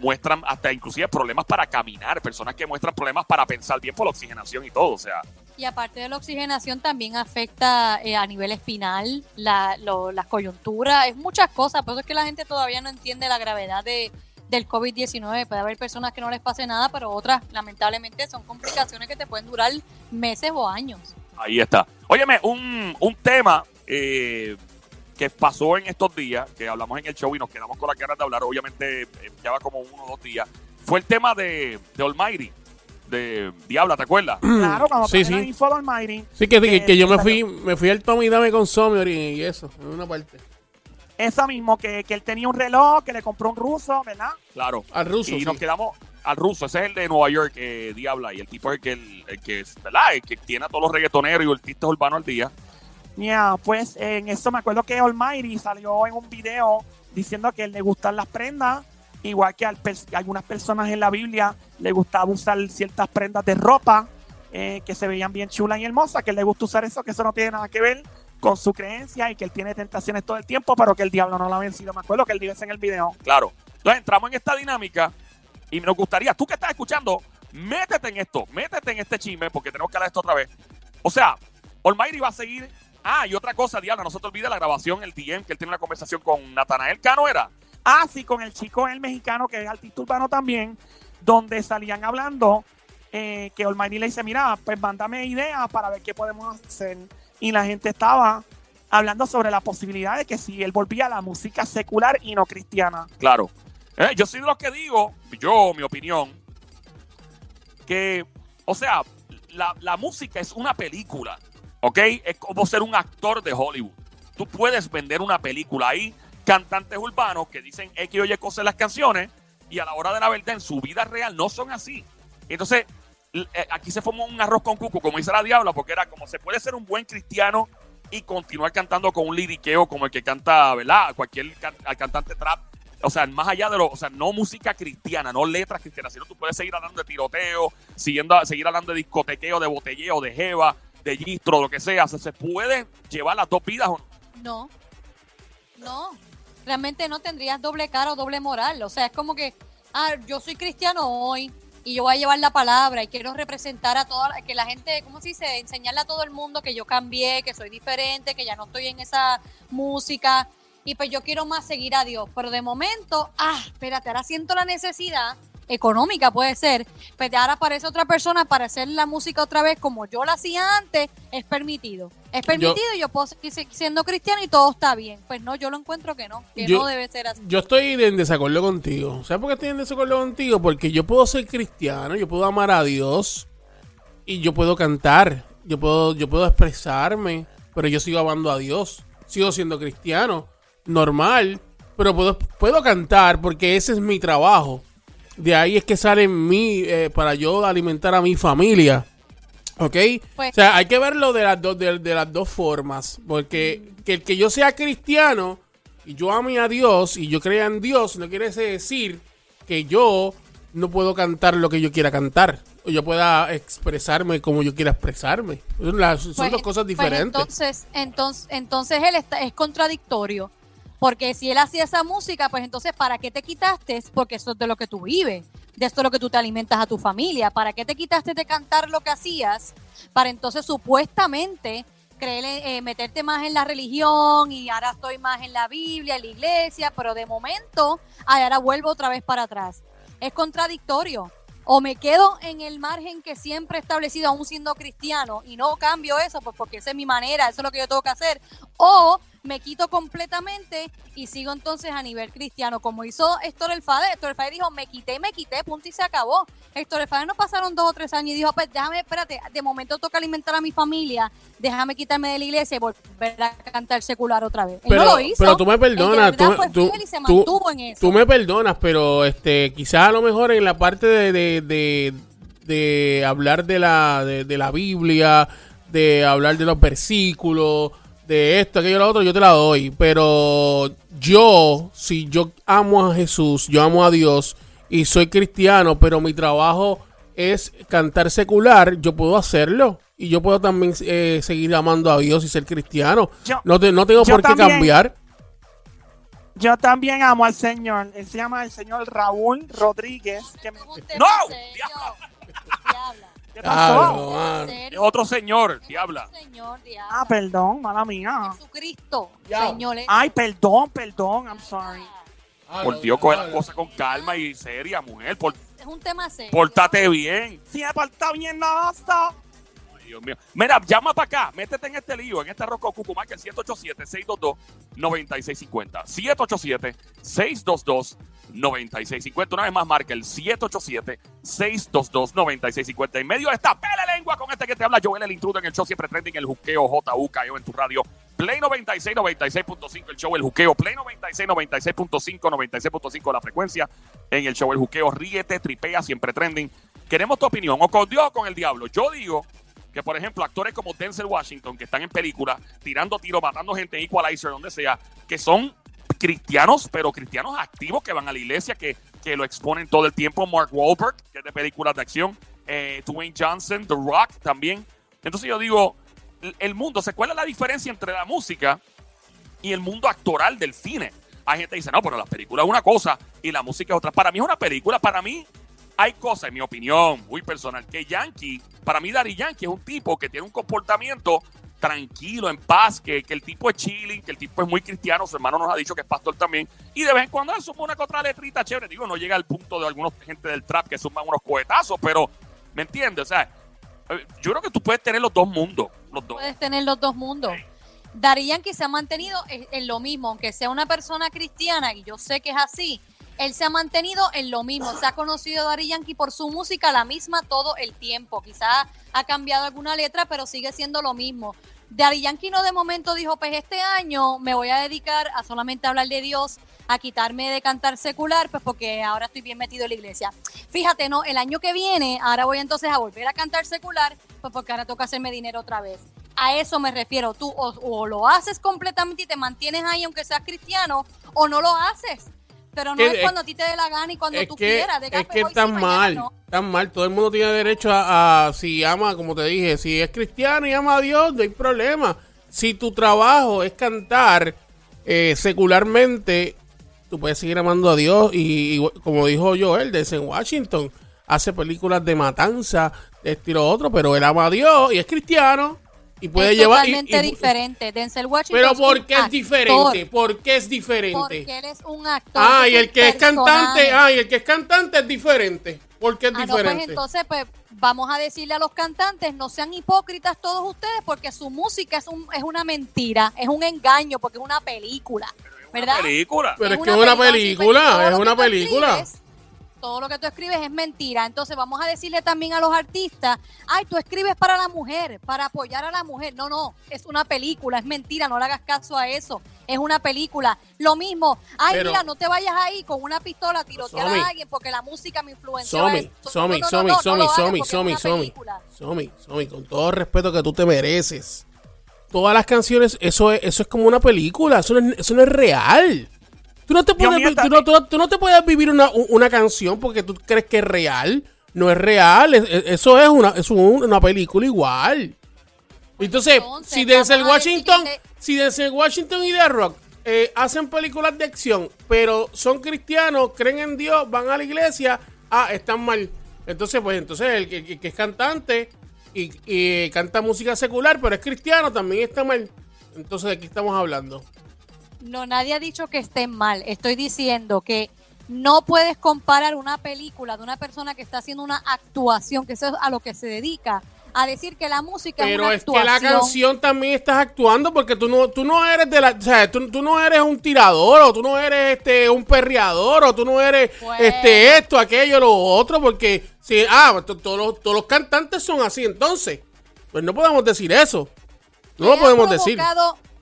muestran hasta inclusive problemas para caminar, personas que muestran problemas para pensar bien por la oxigenación y todo. O sea, Y aparte de la oxigenación, también afecta eh, a nivel espinal, la, lo- las coyunturas, es muchas cosas. Por eso es que la gente todavía no entiende la gravedad de, del COVID-19. Puede haber personas que no les pase nada, pero otras, lamentablemente, son complicaciones que te pueden durar meses o años. Ahí está. Óyeme, un, un tema eh, que pasó en estos días, que hablamos en el show y nos quedamos con la ganas de hablar, obviamente eh, ya va como uno o dos días, fue el tema de, de Almighty, de Diabla, ¿te acuerdas? Claro, cuando Sí, sí, info de Almighty, Sí, que, que, que yo me fui, me fui al Tommy Dame con Sommer y eso, en una parte. Eso mismo, que, que él tenía un reloj, que le compró un ruso, ¿verdad? Claro. Al ruso. y sí. nos quedamos al ruso, ese es el de Nueva York, eh, Diabla, y el tipo es el que, el, el que es, ¿verdad? El que tiene a todos los reggaetoneros y artistas urbanos al día. Ya, pues en eso me acuerdo que Almighty salió en un video diciendo que le gustan las prendas, igual que algunas personas en la Biblia le gustaba usar ciertas prendas de ropa eh, que se veían bien chulas y hermosas, que le gusta usar eso, que eso no tiene nada que ver con su creencia y que él tiene tentaciones todo el tiempo, pero que el diablo no lo ha vencido. Me acuerdo que él dice en el video. Claro. Entonces entramos en esta dinámica y nos gustaría, tú que estás escuchando, métete en esto, métete en este chisme porque tenemos que hablar de esto otra vez. O sea, Almighty va a seguir. Ah, y otra cosa, Diana, no se te olvide la grabación, el DM, que él tiene una conversación con Natanael Cano, ¿era? Ah, sí, con el chico, el mexicano, que es artista urbano también, donde salían hablando eh, que Almighty le dice, mira, pues mándame ideas para ver qué podemos hacer. Y la gente estaba hablando sobre la posibilidad de que si él volvía a la música secular y no cristiana. Claro. Eh, yo soy de los que digo, yo, mi opinión, que, o sea, la, la música es una película, ¿ok? Es como ser un actor de Hollywood. Tú puedes vender una película. Hay cantantes urbanos que dicen X o Y cosas en las canciones y a la hora de la verdad en su vida real no son así. Entonces, eh, aquí se formó un arroz con cuco, como dice la diabla, porque era como se puede ser un buen cristiano y continuar cantando con un liriqueo como el que canta, ¿verdad? Cualquier can- cantante trap. O sea, más allá de lo, o sea, no música cristiana, no letras cristianas, sino tú puedes seguir hablando de tiroteo, siguiendo, seguir hablando de discotequeo, de botelleo, de jeva, de gistro, lo que sea. O sea, se puede llevar las dos vidas o no. No, no, realmente no tendrías doble cara o doble moral. O sea, es como que, ah, yo soy cristiano hoy y yo voy a llevar la palabra y quiero representar a toda, que la gente, ¿cómo se dice? Enseñarle a todo el mundo que yo cambié, que soy diferente, que ya no estoy en esa música y pues yo quiero más seguir a Dios. Pero de momento, ah, espérate, ahora siento la necesidad económica puede ser, pues ahora aparece otra persona para hacer la música otra vez como yo la hacía antes, es permitido. Es permitido y yo puedo seguir si- siendo cristiano y todo está bien. Pues no, yo lo encuentro que no, que Yo- no debe ser así. Yo estoy en desacuerdo contigo. ¿Sabes por qué estoy en desacuerdo contigo? Porque yo puedo ser cristiano, yo puedo amar a Dios y yo puedo cantar, yo puedo, yo puedo expresarme, pero yo sigo amando a Dios, sigo siendo cristiano, normal, pero puedo, puedo cantar porque ese es mi trabajo. De ahí es que sale mi, eh, para yo alimentar a mi familia. ¿Ok? Pues- o sea, hay que verlo de las dos, de, de las dos formas. Porque que el que yo sea cristiano y yo ame a Dios y yo crea en Dios, no quiere decir que yo no puedo cantar lo que yo quiera cantar. O yo pueda expresarme como yo quiera expresarme. Son, las- son Pues, dos cosas pues diferentes. entonces, entonces, entonces él está, es contradictorio. Porque si él hacía esa música, pues entonces, ¿para qué te quitaste? Porque eso es de lo que tú vives, de esto es lo que tú te alimentas a tu familia. ¿Para qué te quitaste de cantar lo que hacías? Para entonces supuestamente creer, eh, meterte más en la religión y ahora estoy más en la Biblia, en la iglesia, pero de momento, ahora vuelvo otra vez para atrás. Es contradictorio. O me quedo en el margen que siempre he establecido, aún siendo cristiano, y no cambio eso, pues porque esa es mi manera, eso es lo que yo tengo que hacer. O me quito completamente y sigo entonces a nivel cristiano, como hizo Héctor El Fade. Héctor El dijo, me quité, me quité, punto y se acabó. Héctor El no pasaron dos o tres años y dijo, pues déjame, espérate, de momento toca alimentar a mi familia, déjame quitarme de la iglesia y volver a cantar secular otra vez. Él Pero, no lo hizo. pero tú me Él perdonas, tú, fue tú- fiel y se tú- mantuvo en eso. tú me perdonas, pero este, quizás a lo mejor en la parte de, de, de- de hablar de la, de, de la Biblia, de hablar de los versículos, de esto, aquello, lo otro, yo te la doy. Pero yo, si yo amo a Jesús, yo amo a Dios y soy cristiano, pero mi trabajo es cantar secular, yo puedo hacerlo. Y yo puedo también eh, seguir amando a Dios y ser cristiano. Yo- no, te- no tengo por qué también. cambiar. Yo también amo al señor. Él se llama el señor Raúl Rodríguez. Que me- ¡No! ¿Qué pasó? Es otro señor, Es diabla. Señor, diabla. Ah, perdón, mala mía. Jesucristo, Ya. Señor. es- Ay, perdón, perdón, I'm sorry. Por Dios, coge las cosas con calma y seria, mujer. Por, Es un tema serio. pórtate bien. Si me porta bien, no basta. Ay, Dios mío. Mira, llama para acá, métete en este lío, en este rosco cucu, marca el 787-622-9650. 787-622-9650. Una vez más, marca el 787-622-9650. En medio de esta pele lengua con este que te habla Joel el intrudo en el show siempre trending el juqueo JUKEO en tu radio. Play 96, 96.5 el show El Juqueo. Play 96, 96.5, 96.5 la frecuencia en el show El Juqueo. Ríete, tripea, siempre trending. Queremos tu opinión, o con Dios o con el diablo. Yo digo que, por ejemplo, actores como Denzel Washington, que están en películas, tirando tiros, matando gente en Equalizer, donde sea, que son cristianos, pero cristianos activos que van a la iglesia, que, que lo exponen todo el tiempo. Mark Wahlberg, que es de películas de acción. Eh, Dwayne Johnson, The Rock también. Entonces yo digo, el- mundo, ¿se cuál la diferencia entre la música y el mundo actoral del cine? Hay gente que dice, no, pero la película es una cosa y la música es otra. Para mí es una película, para mí hay cosas, en mi opinión, muy personal, que Yankee, para mí Daddy Yankee es un tipo que tiene un comportamiento tranquilo, en paz, que, que el tipo es chilling, que el tipo es muy cristiano, su hermano nos ha dicho que es pastor también, y de vez en cuando él suma una que otra letrita chévere, digo, no llega al punto de algunos gente del trap que suman unos cohetazos, pero, ¿me entiendes? O sea, eh, yo creo que tú puedes tener los dos mundos, los dos. Puedes tener los dos mundos. Dari Yankee se ha mantenido en, en lo mismo, aunque sea una persona cristiana, y yo sé que es así, él se ha mantenido en lo mismo. Se ha conocido a Dari Yankee por su música la misma todo el tiempo. Quizás ha cambiado alguna letra, pero sigue siendo lo mismo. Dari Yankee no de momento dijo, pues este año me voy a dedicar a solamente hablar de Dios, a quitarme de cantar secular, pues porque ahora estoy bien metido en la iglesia. Fíjate, no, el año que viene, ahora voy entonces a volver a cantar secular, pues porque ahora toca hacerme dinero otra vez. A eso me refiero, tú o, o lo haces completamente y te mantienes ahí aunque seas cristiano, o no lo haces. Pero no es cuando a ti te dé la gana y cuando tú que, quieras. De es que hoy tan mal, no. tan mal. Todo el mundo tiene derecho a, a- si ama, como te dije, si es cristiano y ama a Dios, no hay problema. Si tu trabajo es cantar eh, secularmente, tú puedes seguir amando a Dios y, y como dijo Joel, desde en Washington, hace películas de matanza, de estilo otro, pero él ama a Dios y es cristiano y puede es llevar... totalmente y- diferente. Denzel Washington pero ¿por qué es diferente? ¿Por qué es diferente? Porque él es un actor. Ah, y el que es cantante, ah, y el que es cantante es diferente. ¿Por qué es Ah, no, pues diferente? entonces, pues vamos a decirle a los cantantes, no sean hipócritas todos ustedes, porque su música es, un, es una mentira, es un engaño, porque es una película, ¿verdad? película. Pero es que es una película, es una película. Todo lo que tú escribes es mentira. Entonces vamos a decirle también a los artistas, ay, tú escribes para la mujer, para apoyar a la mujer. No, no, es una película, es mentira, no le hagas caso a eso. Es una película. Lo mismo, ay, Pero- mira, no te vayas ahí con una pistola a tirotear Somi. a alguien porque la música me influenció. Somi, Somi, Somi, Somi, Somi, Somi, Somi. Somi, Somi, con todo el respeto que tú te mereces. Todas las canciones, eso es, eso es como una película, eso no es, eso no es real. Tú no te puedes, mío, vi- tú no, tú no- tú no te puedes vivir una, una canción porque tú crees que es real. No es real, es- es- eso es una, es un- una película igual. Entonces, entonces, si a decir Washington, que- si Denzel Washington y The Rock eh, hacen películas de acción, pero son cristianos, creen en Dios, van a la iglesia, ah, están mal. Entonces, pues entonces el, que es cantante y, y canta música secular, pero es cristiano, también está mal. Entonces, ¿de qué estamos hablando? No, nadie ha dicho que estén mal. Estoy diciendo que no puedes comparar una película de una persona que está haciendo una actuación, que eso es a lo que se dedica, a decir que la música es Pero una es que la canción también estás actuando porque tú no, tú no eres de la, o sea, tú, tú no eres un tirador o tú no eres este un perreador o tú no eres este esto, aquello, lo otro, porque si ah, to- todos los, todos los cantantes son así, entonces, pues no podemos decir eso. No lo ¿Qué ha podemos decir.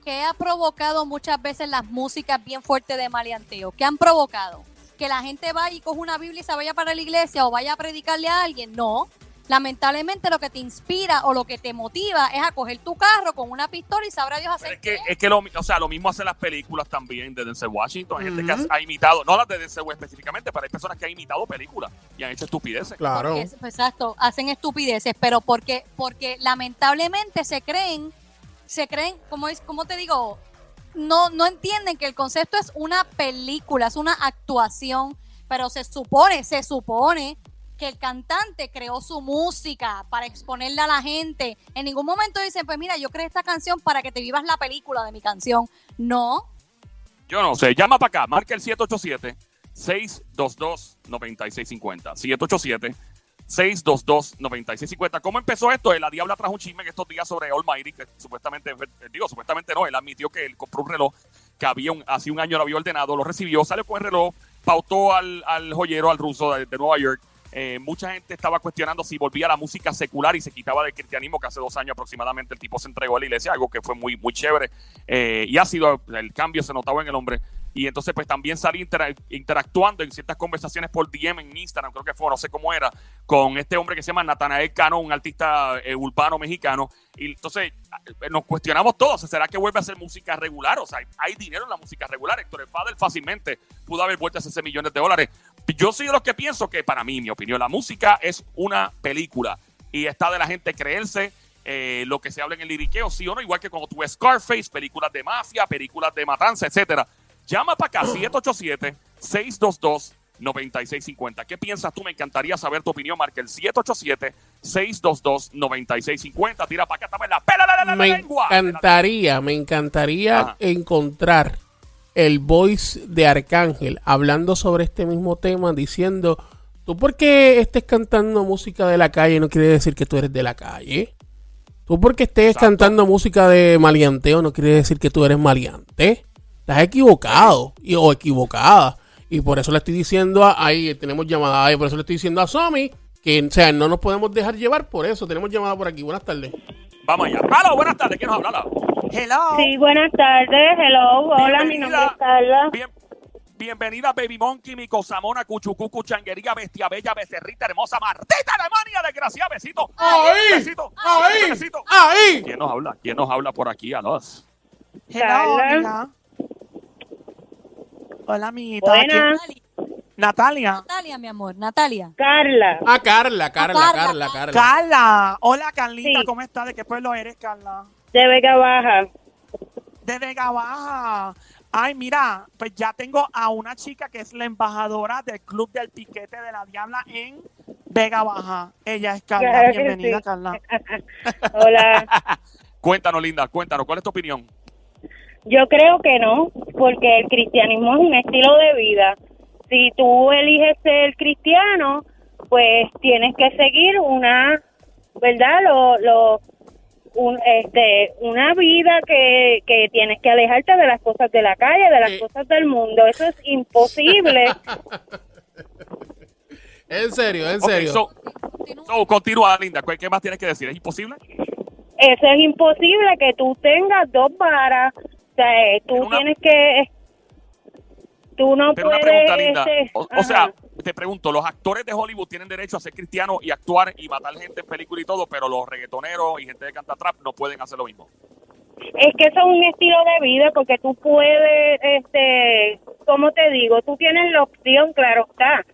Que ha provocado muchas veces las músicas bien fuertes de maleanteo? ¿Qué han provocado? Que la gente vaya y coja una Biblia y se vaya para la iglesia o vaya a predicarle a alguien. No. Lamentablemente lo que te inspira o lo que te motiva es a coger tu carro con una pistola y sabrá Dios Pero hacer es que, qué. es que lo, o sea, lo mismo hacen las películas también de Denzel Washington. Hay gente que ha, ha imitado, no las de Denzel específicamente, pero hay personas que han imitado películas y han hecho estupideces. Claro. Porque exacto, hacen estupideces, pero porque, porque lamentablemente se creen, se creen, como es, como te digo, no, no entienden que el concepto es una película, es una actuación, pero se supone, se supone que el cantante creó su música para exponerla a la gente. En ningún momento dicen, pues mira, yo creé esta canción para que te vivas la película de mi canción. No, Yo no sé. Llama para acá. Marca el 787-622-9650. 787-622-9650. ¿Cómo empezó esto? La Diabla trajo un chisme en estos días sobre Almighty, que supuestamente, eh, digo, supuestamente no, él admitió que él compró un reloj que había un, hace un año lo había ordenado, lo recibió, salió con el reloj, pautó al, al joyero, al ruso de, de Nueva York. Eh, mucha gente estaba cuestionando si volvía a la música secular y se quitaba del cristianismo, que hace dos años aproximadamente el tipo se entregó a la iglesia, algo que fue muy, muy chévere. Eh, y ha sido, el cambio se notaba en el hombre. Y entonces, pues también salí intera- interactuando en ciertas conversaciones por DM en Instagram, creo que fue, no sé cómo era, con este hombre que se llama Natanael Cano, un artista eh, urbano mexicano. Y entonces nos cuestionamos todos, ¿será que vuelve a hacer música regular? O sea, hay, dinero en la música regular. Héctor el Fader fácilmente pudo haber vuelto a hacer millones de dólares. Yo soy de los que pienso que, para mí, mi opinión, la música es una película y está de la gente creerse eh, lo que se habla en el liriqueo, sí o no, igual que cuando tú Scarface, películas de mafia, películas de matanza, etcétera. Llama para acá, 787-622-9650. ¿Qué piensas tú? Me encantaría saber tu opinión. Marca el 787-622-9650. Tira para acá, estamos en la pela la, la, la, Me lengua. encantaría, me encantaría Ajá. encontrar el voice de Arcángel hablando sobre este mismo tema, diciendo, tú porque estés cantando música de la calle no quiere decir que tú eres de la calle. Tú porque estés Exacto. cantando música de maleanteo no quiere decir que tú eres maleante. Estás equivocado y, o equivocada. Y por eso le estoy diciendo a, ahí tenemos llamada, ahí por eso le estoy diciendo a Somi que o sea, no nos podemos dejar llevar por eso. Tenemos llamada por aquí. Buenas tardes. Vamos allá. Hola, buenas tardes. ¿Quién nos habla? Hello. Sí, buenas tardes. Hello. Hola, mi nombre es Carla. Bien, bienvenida, Baby Monkey, mi cosamona, cuchucucu, changuería, bestia bella, becerrita, hermosa, martita, demonia, desgraciada, besito. ¡Ahí! Besito. ¡Ahí! Besito. ¡Ahí! ¿Quién nos habla? ¿Quién nos habla por aquí a los? Hello, Carla. Hola, amiguita. Buenas. ¿Quién- Natalia. Natalia, mi amor, Natalia. Carla. Ah, Carla, Carla, Carla, Carla, Carla. Carla. Carla. Hola, Carlita. Sí. ¿Cómo estás? ¿De qué pueblo eres, Carla? De Vega Baja. De Vega Baja. Ay, mira, pues ya tengo a una chica que es la embajadora del Club del Piquete de la Diabla en Vega Baja. Ella es Carla. Claro Bienvenida, sí. Carla. Hola. Cuéntanos, Linda, cuéntanos, ¿cuál es tu opinión? Yo creo que no, porque el cristianismo es un estilo de vida. Si tú eliges ser cristiano, pues tienes que seguir una, ¿verdad? Lo, lo, un, este, una vida que, que tienes que alejarte de las cosas de la calle, de las Eh. cosas del mundo. Eso es imposible. En serio, en serio. so, so, continúa, Linda. ¿Qué qué más tienes que decir? ¿Es imposible? Eso es imposible que tú tengas dos varas. O sea, eh, tú una- tienes que... Tú no Pero una puedes... pregunta, Linda. este, O, sea, te pregunto, los actores de Hollywood tienen derecho a ser cristianos y actuar y matar gente en película y todo, pero los reggaetoneros y gente de canta trap no pueden hacer lo mismo. Es que eso es un estilo de vida porque tú puedes, este, ¿cómo te digo? Tú tienes la opción, claro está.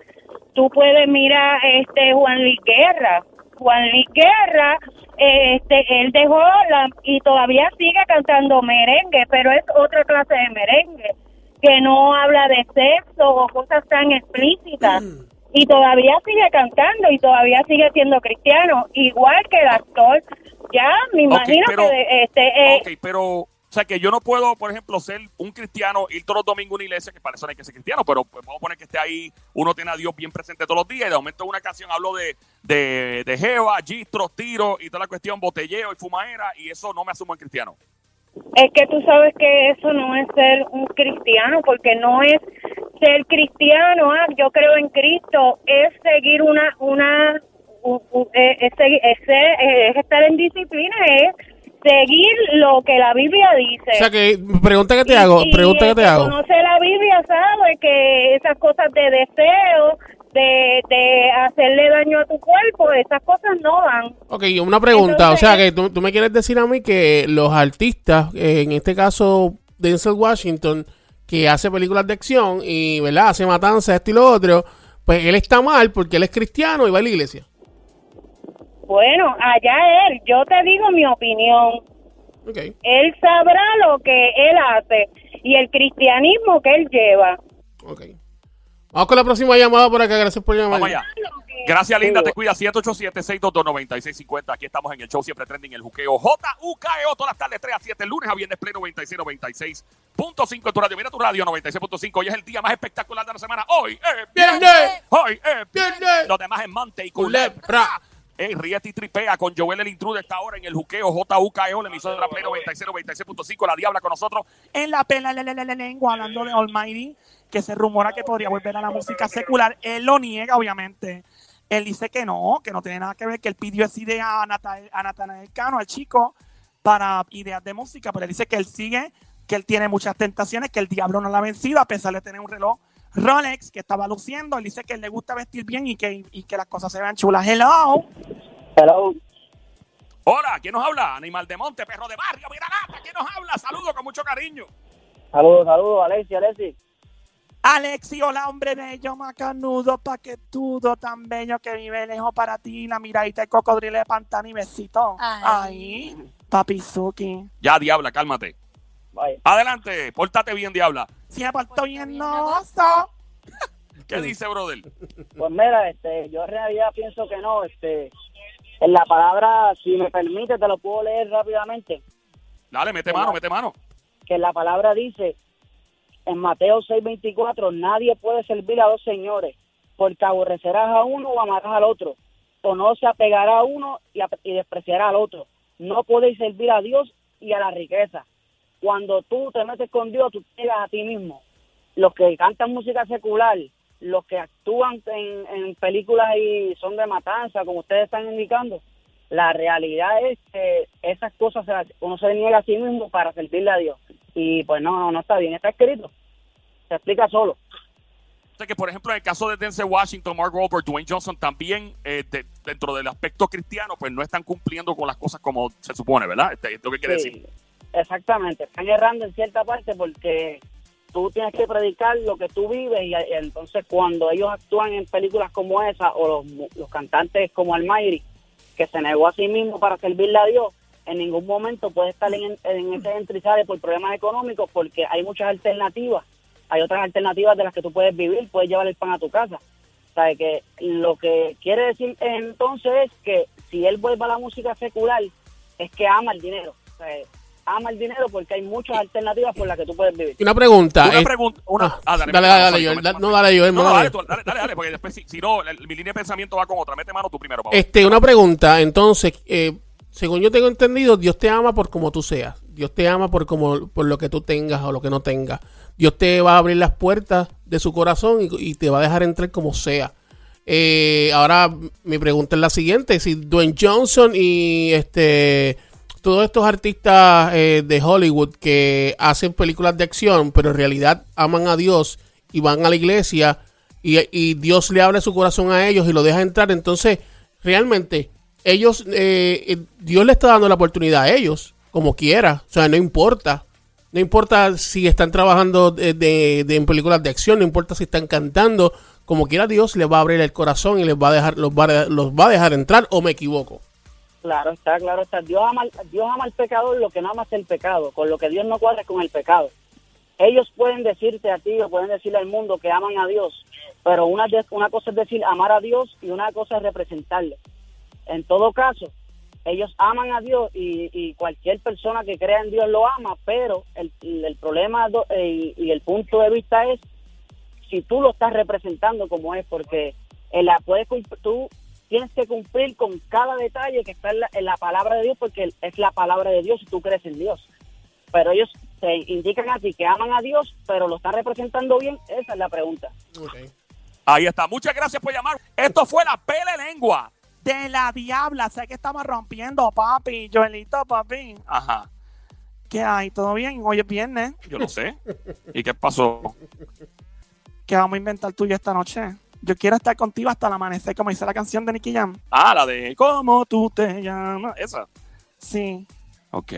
Tú puedes mirar este Juan Luis Guerra. Juan Luis Guerra, este, él dejó la, y todavía sigue cantando merengue, pero es otra clase de merengue que no habla de sexo o cosas tan explícitas. Y todavía sigue cantando y todavía sigue siendo cristiano, igual que el actor. Ya, me imagino pero- que este, eh, Ok, pero, sea, que yo no puedo, por ejemplo, ser un cristiano, ir todos los domingos a una iglesia, que para eso no hay que ser cristiano, pero pues, vamos a poner que esté ahí, uno tiene a Dios bien presente todos los días, y de momento en una ocasión hablo de, de, de Jeva, gistros, tiros y toda la cuestión, botelleo y fumadera, y eso no me asumo en cristiano. Es que tú sabes que eso no es ser un cristiano, porque no es ser cristiano, ah, yo creo en Cristo, es seguir una, una, un- un- es, es es estar en disciplina, es seguir lo que la Biblia dice. O sea que, pregunta que te Y- hago, y pregunta que el te hago. conoce la Biblia sabe que esas cosas de deseo, de, de hacerle daño a tu cuerpo, esas cosas no van. Ok, una pregunta, Entonces- o sea que tú, tú me quieres decir a mí que los artistas, eh, en este caso Denzel Washington, que hace películas de acción y, ¿verdad? Hace matanzas, esto y lo otro, pues él está mal porque él es cristiano y va a la iglesia. Bueno, allá él, yo te digo mi opinión. Ok. Él sabrá lo que él hace y el cristianismo que él lleva. Ok. Vamos con la próxima llamada por acá. Gracias por llamar. Vamos allá. Gracias, linda. Te cuida. 787-622-9650. Aquí estamos en el show Siempre Trending, el juqueo. J-U-K-E-O. Todas las tardes, 3 a 7. Lunes a viernes, pleno 96, 96.5 en tu radio. Mira tu radio, 96.5. Hoy es el día más espectacular de la semana. Hoy es ¡Viernes! Hoy es ¡Viernes! Los demás en Mante y Culebra. Culebra. Ey, ríete y tripea con Joel el Intruder. Está ahora en el juqueo JUKEO, la emisora Play 96, 96.5. La Diabla con nosotros. En la pela la, la, la, lengua, hablando de Almighty, que se rumora que podría volver a la música secular. Él lo niega, obviamente. Él dice que no, que no tiene nada que ver, que él pidió esa idea a, Nata- a Natanael Cano, al chico, para ideas de música, pero él dice que él sigue, que él tiene muchas tentaciones, que el diablo no la ha vencido, a pesar de tener un reloj Rolex que estaba luciendo. Él dice que él le gusta vestir bien y que, y que las cosas se vean chulas. Hello. Hello. Hola, ¿quién nos habla? Animal de monte, perro de barrio, mira lata, ¿quién nos habla? Saludos con mucho cariño. Saludos, saludos, Alexi, Alexi. Alexi, hola, hombre bello, macanudo, paquetudo, tan bello que vive lejos para ti. La miradita de cocodrilo de pantano y besito. Ay. Ay, papizuki. Ya, Diabla, cálmate. Adelante, pórtate bien, Diabla. Si me porto bien, no oso. ¿Qué dice, brother? Pues mira, este, yo en realidad pienso que no, este, en la palabra, si me permite, te lo puedo leer rápidamente, Dale, mete mano, mete mano. que la palabra dice en Mateo 6:24, nadie puede servir a dos señores, porque aborrecerás a uno o amarás al otro, o no se apegará a uno y, ap- y despreciará al otro. No podéis servir a Dios y a la riqueza. Cuando tú te metes con Dios, tú te pegas a ti mismo. Los que cantan música secular, los que actúan en, en películas y son de matanza, como ustedes están indicando, la realidad es que esas cosas uno se niega a sí mismo para servirle a Dios. Y pues no, no, no está bien, está escrito. Se explica solo. Sé que, por ejemplo, en el caso de Denzel Washington, Mark Wahlberg, Dwayne Johnson, también eh, de- dentro del aspecto cristiano, pues no están cumpliendo con las cosas como se supone, ¿verdad? Este, ¿Esto qué quiere Sí, decir? Exactamente, están errando en cierta parte porque tú tienes que predicar lo que tú vives y, entonces cuando ellos actúan en películas como esa o los, los cantantes como Almighty, que se negó a sí mismo para servirle a Dios, en ningún momento puede estar en, en ese sale por problemas económicos porque hay muchas alternativas, hay otras alternativas de las que tú puedes vivir, puedes llevar el pan a tu casa. O sea, que lo que quiere decir entonces es que si él vuelve a la música secular, es que ama el dinero. O sea, ama el dinero porque hay muchas alternativas por las que tú puedes vivir. Una pregunta. Una eh, pregunta. Una, ah, ah, dale, dale, dale, no, dale, Joel, No, no, no, dale. dale, tú, dale, porque después, si, si no, mi línea de pensamiento va con otra. Mete mano tú primero, papá. Este, una pregunta, entonces, eh, según yo tengo entendido, Dios te ama por como tú seas. Dios te ama por como por lo que tú tengas o lo que no tengas. Dios te va a abrir las puertas de su corazón y, y te va a dejar entrar como sea. Eh, ahora mi pregunta es la siguiente: si Dwayne Johnson y este todos estos artistas eh, de Hollywood que hacen películas de acción, pero en realidad aman a Dios y van a la iglesia y, Dios le abre su corazón a ellos y lo deja entrar, entonces realmente ellos, eh, eh, Dios le está dando la oportunidad a ellos, como quiera, o sea, no importa. No importa si están trabajando de, en películas de acción, no importa si están cantando, como quiera Dios les va a abrir el corazón y les va a dejar, los va los va a dejar entrar, o me equivoco. Claro está, claro está. Dios ama, Dios ama al pecador lo que no ama es el pecado. Con lo que Dios no cuadra es con el pecado. Ellos pueden decirte a ti o pueden decirle al mundo que aman a Dios, pero una, una cosa es decir amar a Dios y una cosa es representarle. En todo caso, ellos aman a Dios y, y cualquier persona que crea en Dios lo ama, pero el, el problema eh, y, el punto de vista es si tú lo estás representando como es, porque en la, puedes, tú tienes que cumplir con cada detalle que está en la, en la palabra de Dios, porque es la palabra de Dios y tú crees en Dios. Pero ellos te indican a ti que aman a Dios, pero lo están representando bien, esa es la pregunta. Ahí está. Muchas gracias por llamar. Esto fue la pele lengua. De la diabla, sé que estamos rompiendo, papi. Joelito, papi. Ajá. ¿Qué hay? ¿Todo bien? Hoy es viernes. Yo lo sé. ¿Y qué pasó? ¿Qué vamos a inventar tú y yo esta noche? Yo quiero estar contigo hasta el amanecer, como dice la canción de Nicky Jam. Ah, la de ¿Cómo tú te llamas? Esa. Sí. Ok.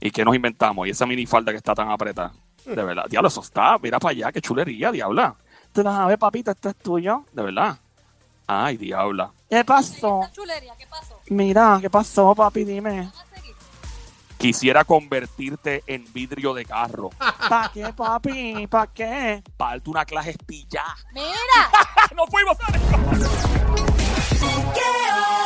¿Y qué nos inventamos? Y esa minifalda que está tan apretada. De verdad. Diablo, eso está. Mira para allá, qué chulería, diabla. Tú lo sabes, papito, esto es tuyo. De verdad. Ay, diabla. ¿Qué pasó? ¿qué pasó? Mira, ¿qué pasó, papi? Dime. ¿Van a? Quisiera convertirte en vidrio de carro. ¿Para qué, papi? ¿Para qué? Para darte una clase espilla. Mira, ¡No fuimos! Sónico! Que